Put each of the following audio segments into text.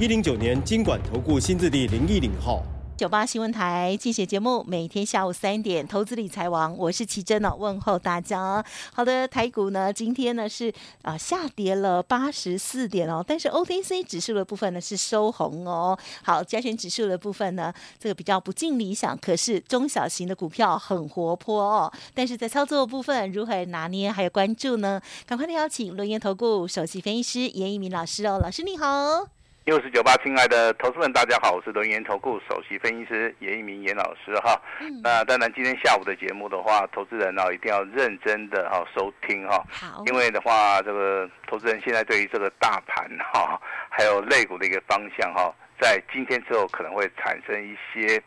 一零九年金管投顾新字第零一零号。九八新闻台竞选节目，每天下午三点，投资理财王，我是奇珍哦，问候大家。好的，台股呢，今天呢是啊、下跌了八十四点哦，但是 OTC 指数的部分呢是收红哦。好，加权指数的部分呢，这个比较不尽理想，可是中小型的股票很活泼哦。但是在操作部分如何拿捏，还有关注呢？赶快的邀请轮源投顾首席分析师严一鸣老师哦，老师你好。六四九八，亲爱的投资们，大家好，我是轮源投顾首席分析师严一鸣严老师哈。嗯、那当然，今天下午的节目的话，投资人呢一定要认真的哈收听哈。好。因为的话，这个投资人现在对于这个大盘哈，还有类股的一个方向哈，在今天之后可能会产生一些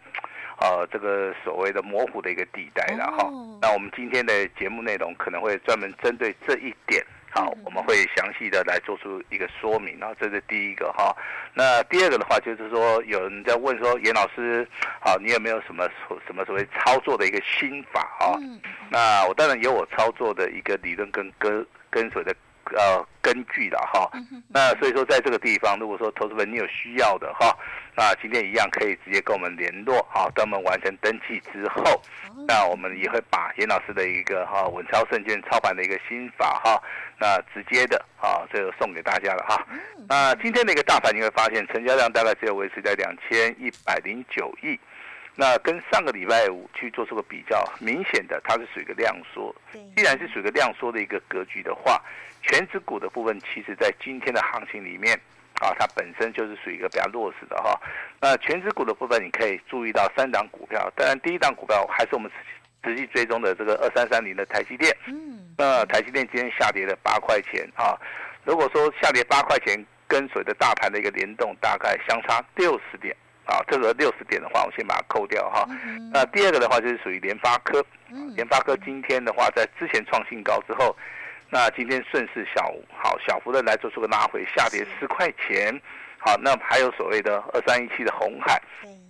呃这个所谓的模糊的一个地带了哈。哦、那我们今天的节目内容可能会专门针对这一点。好，我们会详细的来做出一个说明，然后这是第一个哈。那第二个的话，就是说有人在问说，严老师，好，你有没有什么什么所谓操作的一个心法啊？那我当然有我操作的一个理论跟跟跟随的。呃，根据的哈，那所以说在这个地方，如果说投资人你有需要的哈，那今天一样可以直接跟我们联络，好，等我们完成登记之后，那我们也会把严老师的一个哈稳操胜券操盘的一个心法哈，那直接的啊，这个送给大家了哈。那今天的一个大盘你会发现，成交量大概只有维持在两千一百零九亿。那跟上个礼拜五去做出个比较，明显的它是属于一个量缩。既然是属于一个量缩的一个格局的话，全指股的部分，其实在今天的行情里面，啊，它本身就是属于一个比较弱势的哈。那全指股的部分，你可以注意到三档股票，当然第一档股票还是我们实际追踪的这个二三三零的台积电。嗯。那台积电今天下跌了八块钱啊。如果说下跌八块钱，跟随着大盘的一个联动，大概相差六十点。啊，这个六十点的话，我先把它扣掉哈。那第二个的话就是属于联发科，联发科今天的话在之前创新高之后，那今天顺势小好小幅的来做出个拉回，下跌十块钱。好，那还有所谓的二三一七的红海，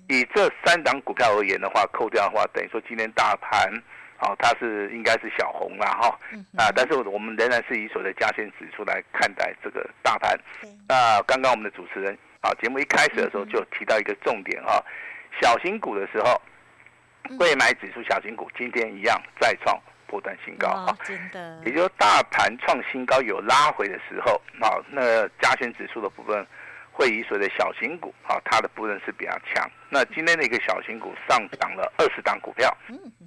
以这三档股票而言的话，扣掉的话，等于说今天大盘，好，它是应该是小红了哈。啊，但是我们仍然是以所谓的加权指数来看待这个大盘。那刚刚我们的主持人。啊，节目一开始的时候就提到一个重点哈，小型股的时候，未买指数小型股今天一样再创波段新高啊，真的，也就是大盘创新高有拉回的时候，好，那加权指数的部分会以所谓的小型股，啊，它的部分是比较强。那今天的一个小型股上涨了二十档股票，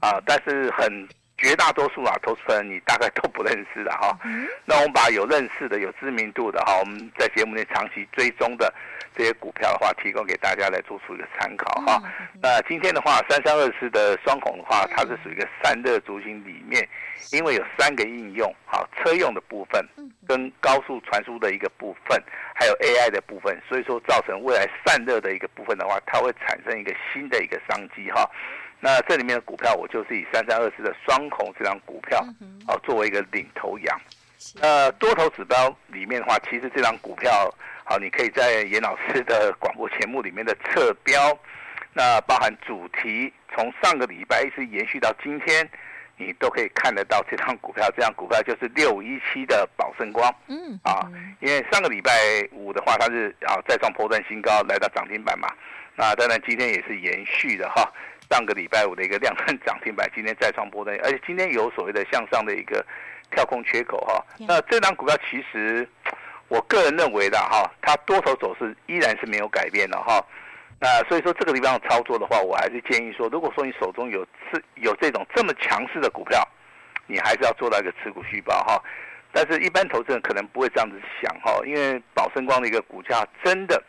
啊，但是很。绝大多数啊，投资人你大概都不认识的哈。那我们把有认识的、有知名度的哈，我们在节目内长期追踪的这些股票的话，提供给大家来做出一个参考哈。那今天的话，三三二四的双孔的话，它是属于一个散热族群里面，因为有三个应用，哈，车用的部分，跟高速传输的一个部分，还有 AI 的部分，所以说造成未来散热的一个部分的话，它会产生一个新的一个商机哈。那这里面的股票，我就是以三三二四的双孔这张股票，啊，作为一个领头羊。那，多头指标里面的话，其实这张股票，好，你可以在严老师的广播节目里面的侧标，那包含主题，从上个礼拜一直延续到今天，你都可以看得到这张股票。这张股票就是六五一七的宝盛光，嗯，啊，因为上个礼拜五的话，它是啊再创波段新高，来到涨停板嘛。那当然今天也是延续的哈。上个礼拜五的一个量能 涨停板，今天再创波段，而且今天有所谓的向上的一个跳空缺口哈。那这张股票其实我个人认为的哈，它多头走势依然是没有改变的哈。那所以说这个地方操作的话，我还是建议说，如果说你手中有持有这种这么强势的股票，你还是要做到一个持股续报哈。但是，一般投资人可能不会这样子想哈，因为宝盛光的一个股价真的。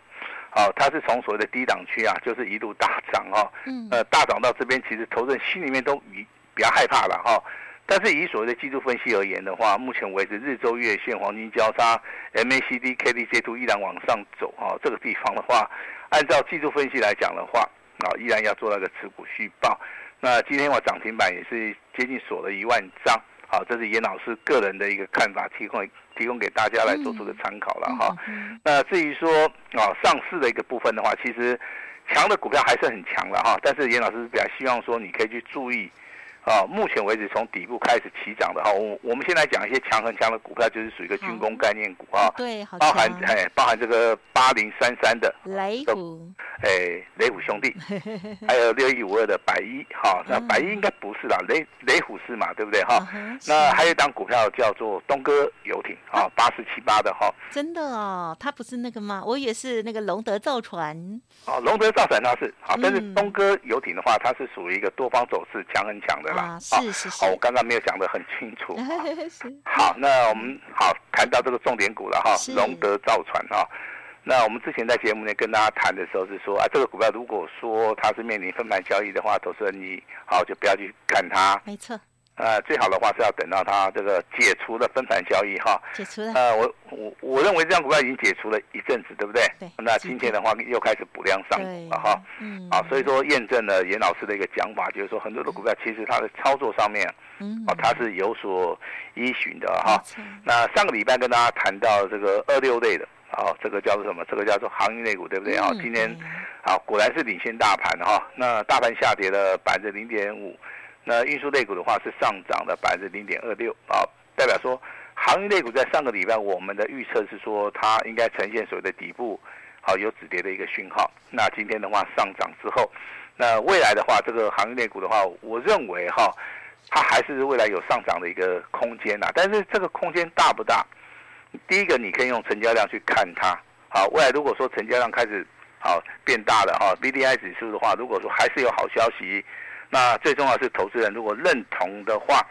哦，它是从所谓的低档区啊，就是一路大涨哦，嗯，呃，大涨到这边，其实投资人心里面都比比较害怕了哈。但是以所谓的技术分析而言的话，目前为止日周月线黄金交叉 MACD KDJ 图依然往上走啊，这个地方的话，按照技术分析来讲的话，啊，依然要做那个持股续报。那今天我涨停板也是接近锁了一万张，好，这是严老师个人的一个看法，提供提供给大家来做出的参考了哈。那至于说啊上市的一个部分的话，其实强的股票还是很强了哈，但是严老师比较希望说你可以去注意。啊，目前为止从底部开始起涨的哈，我我们先来讲一些强很强的股票，就是属于一个军工概念股啊，对，包含哎，包含这个八零三三的雷虎，哎，雷虎兄弟，还有六一五二的百一，哈，那百一应该不是啦，雷雷虎是嘛，对不对哈？那还有一档股票叫做东哥游艇啊，八四七八的哈，真的哦，它不是那个吗？我也是那个龙德造船，哦，龙德造船它是好，但是东哥游艇的话，它是属于一个多方走势强很强的。啊，是是是，好，我刚刚没有讲得很清楚。好，那我们好谈到这个重点股了哈，龙德造船哈。那我们之前在节目内跟大家谈的时候是说啊，这个股票如果说它是面临分盘交易的话，投资人你好就不要去看它。没错。呃，最好的话是要等到它这个解除了分盘交易哈。解除了。呃，我我我认为这张股票已经解除了一阵子，对不对？对。那今天的话又开始补量上攻了哈。嗯。啊，所以说验证了严老师的一个讲法，就是说很多的股票其实它的操作上面，嗯，啊，它是有所依循的哈。那上个礼拜跟大家谈到这个二六类的，啊，这个叫做什么？这个叫做行业类股，对不对啊？今天，啊，果然是领先大盘哈。那大盘下跌了百分之零点五。那运输类股的话是上涨了百分之零点二六啊，代表说航运类股在上个礼拜我们的预测是说它应该呈现所谓的底部，好有止跌的一个讯号。那今天的话上涨之后，那未来的话这个航运类股的话，我认为哈，它还是未来有上涨的一个空间呐。但是这个空间大不大？第一个你可以用成交量去看它，好，未来如果说成交量开始好变大了哈，BDI 指数的话，如果说还是有好消息。那最重要是投资人如果认同的话，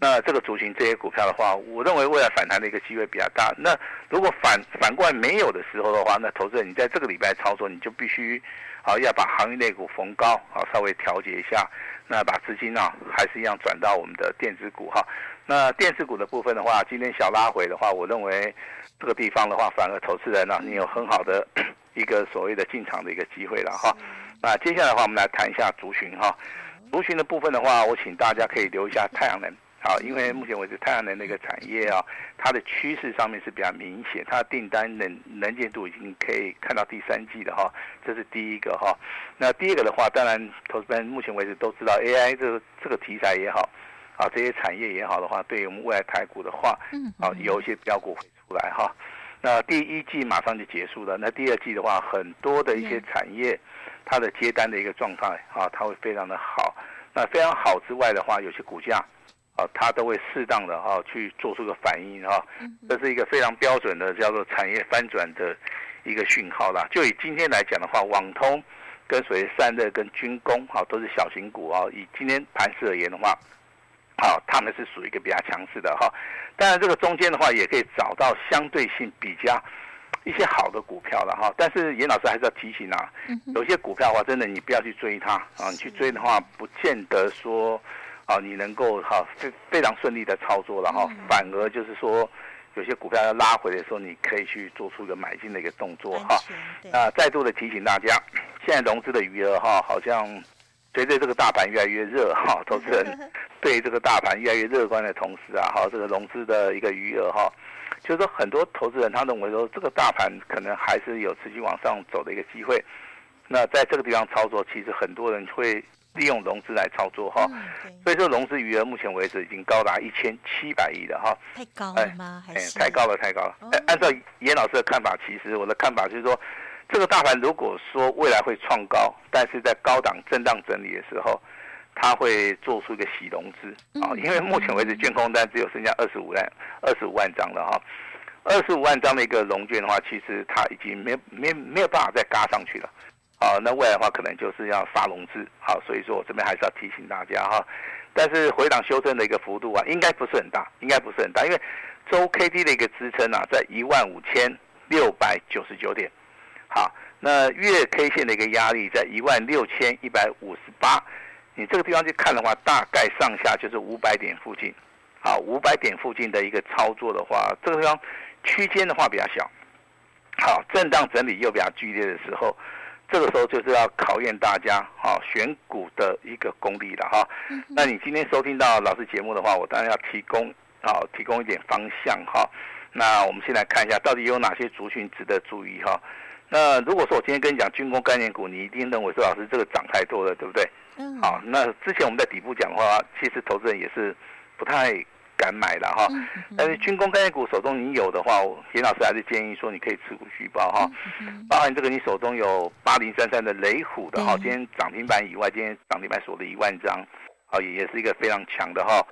那这个族群这些股票的话，我认为未来反弹的一个机会比较大。那如果反反过来没有的时候的话，那投资人你在这个礼拜操作，你就必须啊要把行业类股逢高啊稍微调节一下，那把资金啊还是一样转到我们的电子股哈。那电子股的部分的话，今天小拉回的话，我认为这个地方的话，反而投资人呢、啊，你有很好的 一个所谓的进场的一个机会了哈。那接下来的话，我们来谈一下族群哈。族群的部分的话，我请大家可以留一下太阳能，好，因为目前为止太阳能那个产业啊，它的趋势上面是比较明显，它的订单能能见度已经可以看到第三季的哈，这是第一个哈。那第二个的话，当然投资人目前为止都知道 AI 这个这个题材也好，啊这些产业也好的话，对于我们未来台股的话，嗯，啊有一些标股会出来哈。那第一季马上就结束了，那第二季的话，很多的一些产业。它的接单的一个状态啊，它会非常的好。那非常好之外的话，有些股价啊，它都会适当的哈去做出个反应哈。这是一个非常标准的叫做产业翻转的一个讯号啦。就以今天来讲的话，网通跟所谓散热跟军工哈都是小型股啊。以今天盘势而言的话，好，他们是属于一个比较强势的哈。当然这个中间的话，也可以找到相对性比较。一些好的股票了哈，但是严老师还是要提醒啊，有些股票的话，真的你不要去追它啊，你去追的话，不见得说啊你能够哈非非常顺利的操作了哈，反而就是说有些股票要拉回的时候，你可以去做出一个买进的一个动作哈。那再度的提醒大家，现在融资的余额哈，好像随着这个大盘越来越热哈，投资人对这个大盘越来越乐观的同时啊，哈，这个融资的一个余额哈。就是说，很多投资人他认为说，这个大盘可能还是有持续往上走的一个机会。那在这个地方操作，其实很多人会利用融资来操作哈。所以说，融资余额目前为止已经高达一千七百亿了哈。太高了吗？还是？太高了，太高了。按照严老师的看法，其实我的看法就是说，这个大盘如果说未来会创高，但是在高档震荡整理的时候。他会做出一个洗融资啊，因为目前为止，券空单只有剩下二十五万二十五万张了哈，二十五万张的一个融券的话，其实它已经没没没有办法再嘎上去了，啊，那未来的话可能就是要杀融资，好，所以说我这边还是要提醒大家哈，但是回档修正的一个幅度啊，应该不是很大，应该不是很大，因为周 K D 的一个支撑啊，在一万五千六百九十九点，好，那月 K 线的一个压力在一万六千一百五十八。你这个地方去看的话，大概上下就是五百点附近，啊，五百点附近的一个操作的话，这个地方区间的话比较小，好，震荡整理又比较剧烈的时候，这个时候就是要考验大家啊选股的一个功力了哈。那你今天收听到老师节目的话，我当然要提供啊提供一点方向哈。那我们先来看一下，到底有哪些族群值得注意哈。那如果说我今天跟你讲军工概念股，你一定认为说老师这个涨太多了，对不对？嗯。好，那之前我们在底部讲的话，其实投资人也是不太敢买了哈。但是军工概念股手中你有的话，严老师还是建议说你可以持股续报哈。包含这个你手中有八零三三的雷虎的哈，今天涨停板以外，今天涨停板锁了一万张，好，也也是一个非常强的哈。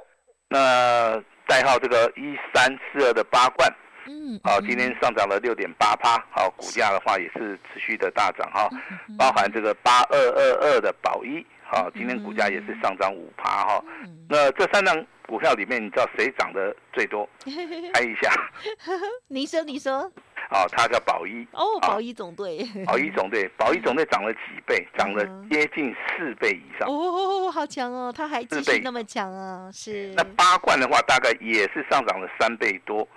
那代号这个一三四二的八冠。嗯，好，今天上涨了六点八趴，好，股价的话也是持续的大涨哈，包含这个八二二二的宝一，好，今天股价也是上涨五趴哈。那这三档股票里面，你知道谁涨得最多？猜一下。你说，你说。哦，它叫宝一。哦，宝一总队。宝一总队，宝一总队涨了几倍？涨了接近四倍以上。哦，好强哦，它还继续那么强啊，是。那八冠的话，大概也是上涨了三倍多。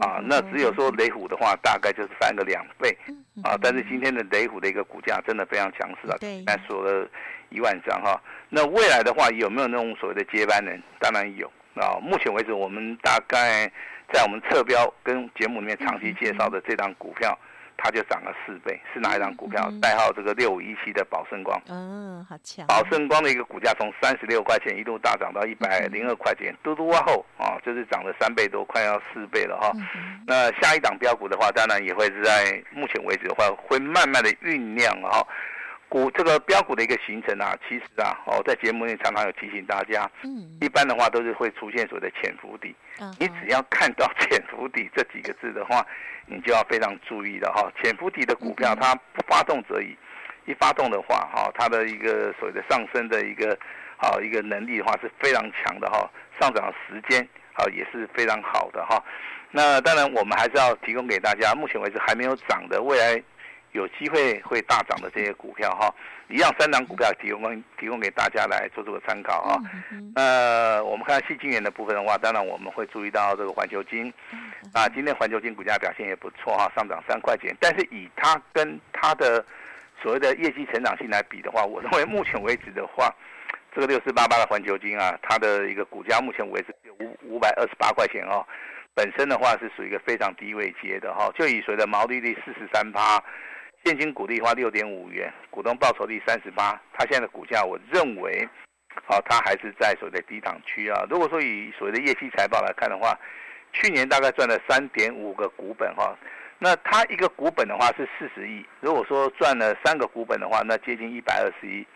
啊，那只有说雷虎的话，大概就是翻个两倍，啊，但是今天的雷虎的一个股价真的非常强势啊，对，那锁了一万张哈。那未来的话，有没有那种所谓的接班人？当然有啊。目前为止，我们大概在我们侧标跟节目里面长期介绍的这档股票。它就涨了四倍，是哪一张股票？代号这个六五一七的宝盛光。嗯，好强。宝盛光的一个股价从三十六块钱一路大涨到一百零二块钱，嘟嘟哇后啊，就是涨了三倍多，快要四倍了哈。那下一档标股的话，当然也会是在目前为止的话，会慢慢的酝酿哈。股这个标股的一个形成啊，其实啊，哦，在节目里常常有提醒大家，嗯，一般的话都是会出现所谓的潜伏底，你只要看到 潜伏底这几个字的话，你就要非常注意了哈。潜伏底的股票它不发动则已，一发动的话哈，它的一个所谓的上升的一个好一个能力的话是非常强的哈，上涨的时间啊也是非常好的哈。那当然我们还是要提供给大家，目前为止还没有涨的未来。有机会会大涨的这些股票哈，一样三档股票提供提供给大家来做这个参考啊。呃，我们看矽晶圆的部分的话，当然我们会注意到这个环球晶，啊，今天环球晶股价表现也不错哈，上涨三块钱。但是以它跟它的所谓的业绩成长性来比的话，我认为目前为止的话，这个六四八八的环球晶啊，它的一个股价目前为止五五百二十八块钱哦，本身的话是属于一个非常低位接的哈，就以所谓的毛利率四十三趴。现金股利花六点五元，股东报酬率三十八，它现在的股价我认为，好、哦，它还是在所谓的低档区啊。如果说以所谓的业绩财报来看的话，去年大概赚了三点五个股本哈、那它一个股本的话是四十亿，如果说赚了三个股本的话，那接近一百二十亿，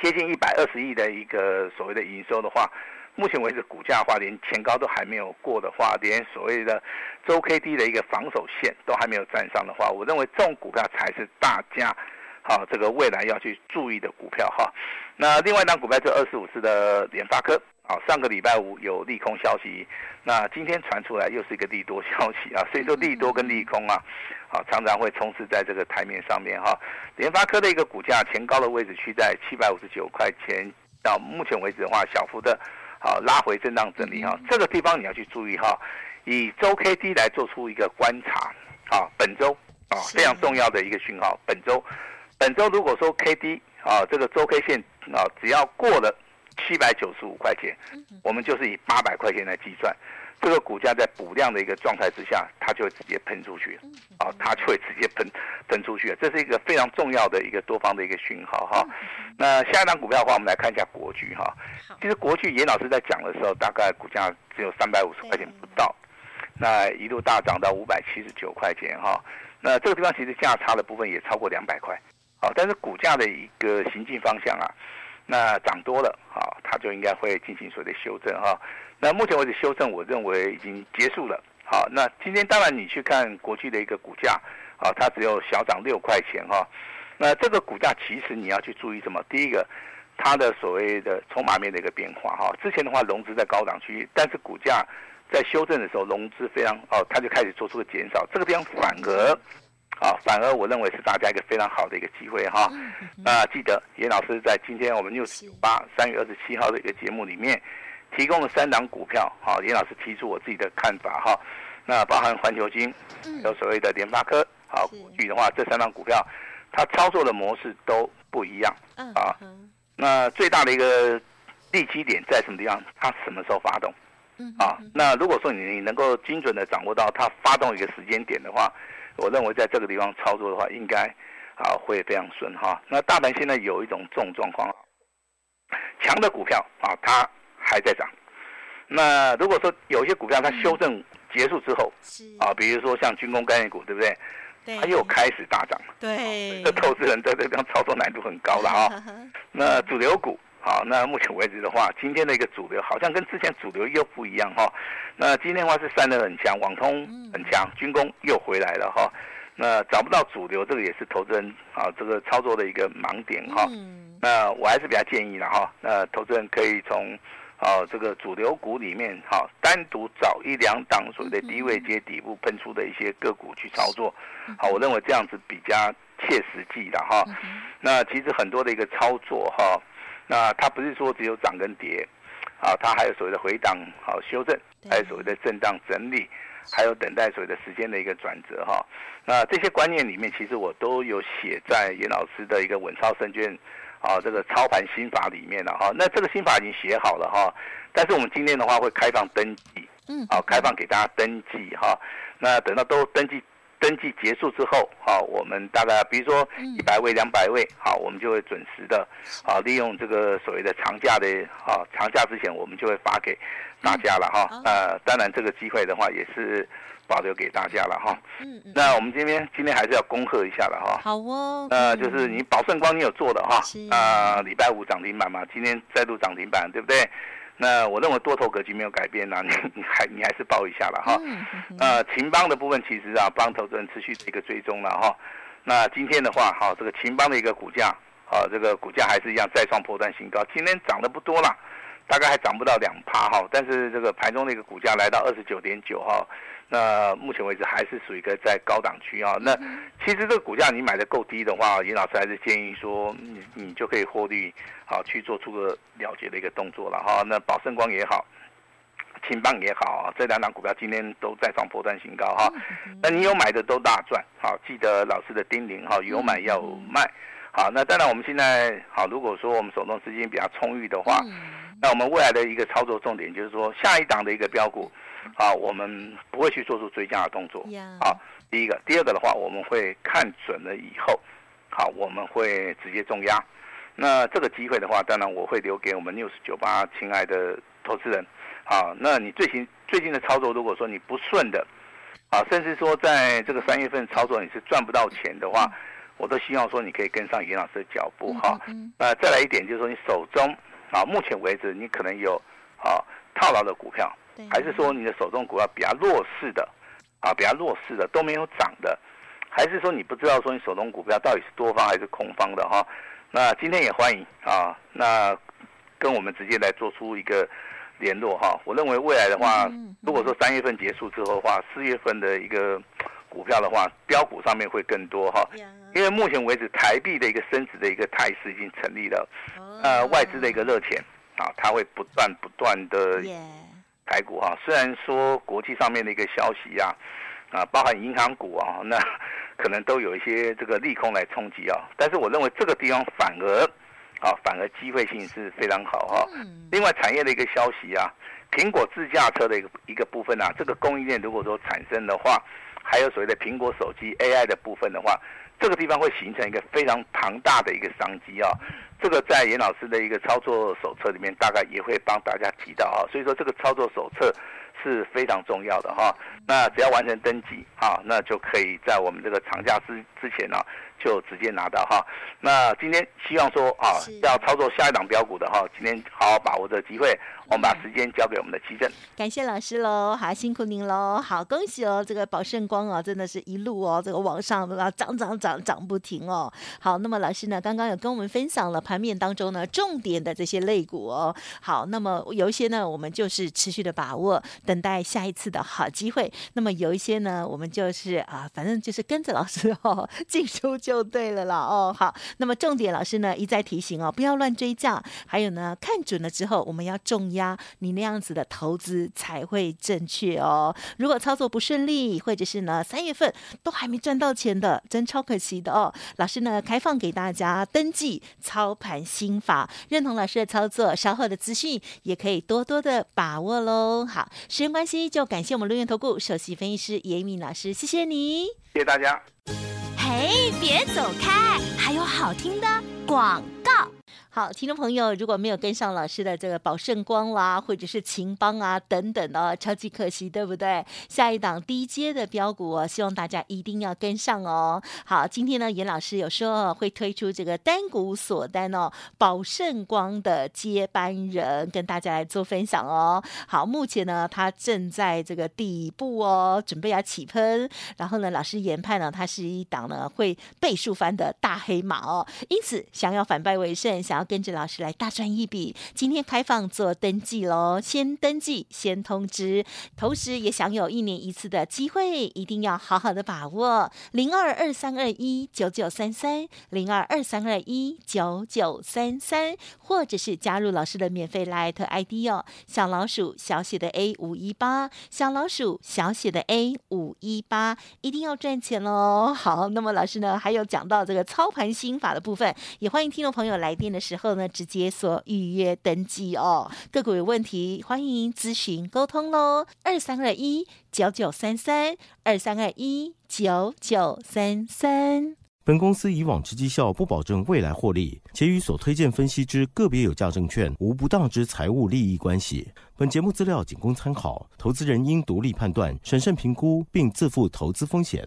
接近一百二十亿的一个所谓的营收的话。目前为止，股价的话连前高都还没有过的话，连所谓的周 K D 的一个防守线都还没有站上的话，我认为这种股票才是大家好这个未来要去注意的股票哈。那另外一档股票是二四五四的联发科，啊，上个礼拜五有利空消息，那今天传出来又是一个利多消息啊，所以说利多跟利空啊，啊常常会充斥在这个台面上面哈。联发科的一个股价前高的位置区在七百五十九块钱，到目前为止的话，小幅的。好，拉回震荡整理哈，这个地方你要去注意哈，以周 K D 来做出一个观察，啊，本周啊非常重要的一个讯号，本周，本周如果说 K D 啊这个周 K 线啊只要过了七百九十五块钱，我们就是以八百块钱来计算。这个股价在补量的一个状态之下，它就会直接喷出去，啊，它就会直接喷喷出去，这是一个非常重要的一个多方的一个讯号哈。那下一档股票的话，我们来看一下国巨哈。其实国巨严老师在讲的时候，大概股价只有三百五十块钱不到，那一路大涨到五百七十九块钱哈。那这个地方其实价差的部分也超过两百块，好，但是股价的一个行进方向啊，那涨多了，好，它就应该会进行所谓的修正哈。那目前为止修正，我认为已经结束了。好，那今天当然你去看国际的一个股价，啊，它只有小涨六块钱哈。那这个股价其实你要去注意什么？第一个，它的所谓的筹码面的一个变化哈。之前的话融资在高档区域，但是股价在修正的时候融资非常哦，它就开始做出了减少。这个地方反而，啊，反而我认为是大家一个非常好的一个机会哈。那记得严老师在今天我们六十八三月二十七号的一个节目里面，提供了三档股票，好，严老师提出我自己的看法哈。那包含环球晶，有所谓的联发科，好，过去的话这三档股票，它操作的模式都不一样啊。那最大的一个利基点在什么地方？它什么时候发动？啊，那如果说你能够精准的掌握到它发动一个时间点的话，我认为在这个地方操作的话，应该啊会非常顺哈。那大盘现在有一种这种状况，强的股票啊它还在涨。那如果说有些股票它修正结束之后，啊，比如说像军工概念股，对不对？它又开始大涨。对，这投资人在这地方操作难度很高了哈。那主流股。好，那目前为止的话，今天的一个主流好像跟之前主流又不一样哈。那今天的话是散热很强，网通很强，军工又回来了哈。那找不到主流，这个也是投资人啊这个操作的一个盲点哈。那我还是比较建议了哈。那投资人可以从啊这个主流股里面哈，单独找一两档所谓的低位接底部喷出的一些个股去操作。好，我认为这样子比较切实际的哈。那其实很多的一个操作哈。那它不是说只有涨跟跌，啊，它还有所谓的回档好修正，还有所谓的震荡整理，还有等待所谓的时间的一个转折哈。那这些观念里面，其实我都有写在严老师的一个稳操胜券啊这个操盘心法里面了哈。那这个心法已经写好了哈，但是我们今天的话会开放登记，嗯，好，开放给大家登记哈。那等到都登记。登记结束之后，好，我们大概比如说一百位、两百位，好，我们就会准时的，啊，利用这个所谓的长假的，啊，长假之前我们就会发给大家了哈。呃，当然这个机会的话也是保留给大家了哈。嗯嗯。那我们今天今天还是要恭贺一下了哈。好哦。呃，就是你宝盛光你有做的哈，啊，礼拜五涨停板嘛，今天再度涨停板，对不对？那我认为多头格局没有改变呐、啊，你你还你还是抱一下了哈。呃，秦邦的部分其实啊，帮投资人持续的一个追踪了哈。那今天的话，哈，这个秦邦的一个股价，啊，这个股价还是一样再创破断新高。今天涨得不多了，大概还涨不到两趴哈，但是这个盘中的一个股价来到二十九点九哈。那目前为止还是属于一个在高档区啊。那其实这个股价你买的够低的话，严老师还是建议说你你就可以获利，好去做出个了结的一个动作了哈。那宝盛光也好，青棒也好，这两档股票今天都再创波段新高哈。那你有买的都大赚，好，记得老师的叮咛哈，有买要卖。好，那当然我们现在好，如果说我们手中资金比较充裕的话，那我们未来的一个操作重点就是说下一档的一个标股。啊，我们不会去做出追加的动作。啊，第一个，第二个的话，我们会看准了以后，好，我们会直接重压。那这个机会的话，当然我会留给我们 News 九八亲爱的投资人。好，那你最近最近的操作，如果说你不顺的，啊，甚至说在这个三月份操作你是赚不到钱的话，我都希望说你可以跟上严老师的脚步哈。那再来一点就是说，你手中啊，目前为止你可能有啊套牢的股票。还是说你的手中股票比较弱势的，啊，比较弱势的都没有涨的，还是说你不知道说你手中股票到底是多方还是空方的哈？那今天也欢迎啊，那跟我们直接来做出一个联络哈。我认为未来的话，如果说三月份结束之后的话，四月份的一个股票的话，标股上面会更多哈。因为目前为止台币的一个升值的一个态势已经成立了，呃，外资的一个热钱啊，它会不断不断的。台股哈，虽然说国际上面的一个消息啊，啊，包含银行股啊，那可能都有一些这个利空来冲击啊，但是我认为这个地方反而啊，反而机会性是非常好哈。另外产业的一个消息啊，苹果自驾车的一个一个部分啊，这个供应链如果说产生的话，还有所谓的苹果手机 AI 的部分的话，这个地方会形成一个非常庞大的一个商机啊。这个在严老师的一个操作手册里面，大概也会帮大家提到啊，所以说这个操作手册是非常重要的哈。那只要完成登记啊，那就可以在我们这个长假之之前呢，就直接拿到哈。那今天希望说啊，要操作下一档标股的哈，今天好好把握这个机会。我们把时间交给我们的奇正，感谢老师喽，好辛苦您喽，好恭喜哦，这个宝盛光哦，真的是一路哦，这个往上啊涨涨涨涨不停哦。好，那么老师呢，刚刚有跟我们分享了盘面当中呢重点的这些类股哦。好，那么有一些呢，我们就是持续的把握，等待下一次的好机会。那么有一些呢，我们就是啊，反正就是跟着老师哦，进出就对了啦哦。好，那么重点老师呢一再提醒哦，不要乱追价，还有呢，看准了之后我们要重要压，你那样子的投资才会正确哦。如果操作不顺利，或者是呢三月份都还没赚到钱的，真超可惜的哦。老师呢开放给大家登记操盘心法，认同老师的操作，稍后的资讯也可以多多的把握喽。好，时间关系，就感谢我们伦元投顾首席分析师严一鸣老师，谢谢你，谢谢大家。嘿，别走开，还有好听的广告。好，听众朋友，如果没有跟上老师的这个宝盛光啦，或者是秦邦啊等等哦，超级可惜，对不对？下一档低阶的标股哦，希望大家一定要跟上哦。好，今天呢，严老师有说会推出这个单股锁单哦，宝盛光的接班人跟大家来做分享哦。好，目前呢，他正在这个底部哦，准备要起喷。然后呢，老师研判呢，它是一档呢会倍数翻的大黑马哦。因此，想要反败为胜，想跟着老师来大赚一笔，今天开放做登记喽，先登记先通知，同时也享有一年一次的机会，一定要好好的把握。零二二三二一九九三三，零二二三二一九九三三，或者是加入老师的免费 LINE ID 哦，小老鼠小写的 A 五一八，小老鼠小写的 A 五一八，一定要赚钱喽。好，那么老师呢，还有讲到这个操盘心法的部分，也欢迎听众朋友来电的时候。后呢，直接所预约登记哦。个股有问题，欢迎咨询沟通喽。二三二一九九三三，二三二一九九三三。本公司以往之绩效不保证未来获利，且与所推荐分析之个别有价证券无不当之财务利益关系。本节目资料仅供参考，投资人应独立判断、审慎评估，并自负投资风险。